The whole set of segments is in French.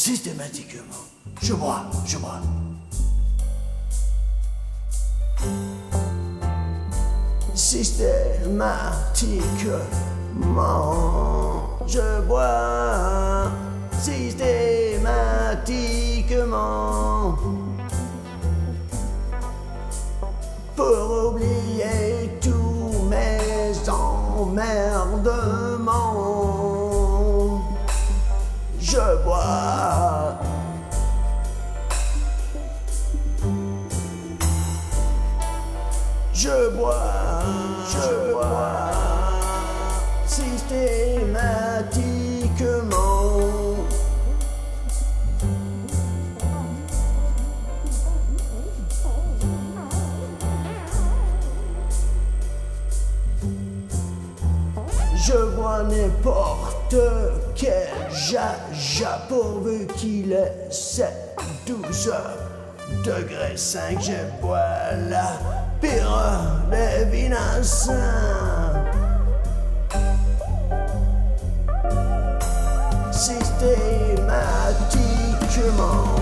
Systématiquement. Je bois, je bois. Systématiquement, je bois. Systématiquement. Pour oublier tous mes emmerdements. Je bois, je bois systématiquement. Je bois n'importe quel jaja pourvu qu'il ait 7, 12 degrés 5, je bois la pire des vinassins. Systématiquement,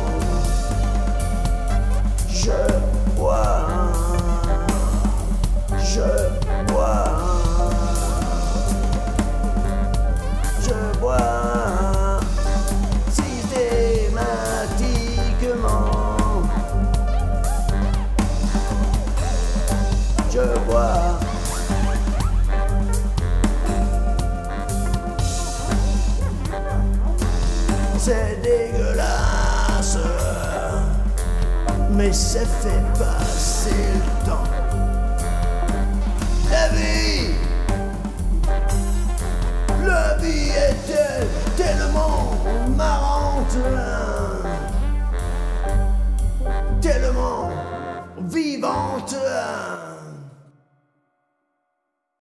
C'est dégueulasse, mais ça fait passer le temps. La vie, la vie est tellement marrante, tellement vivante.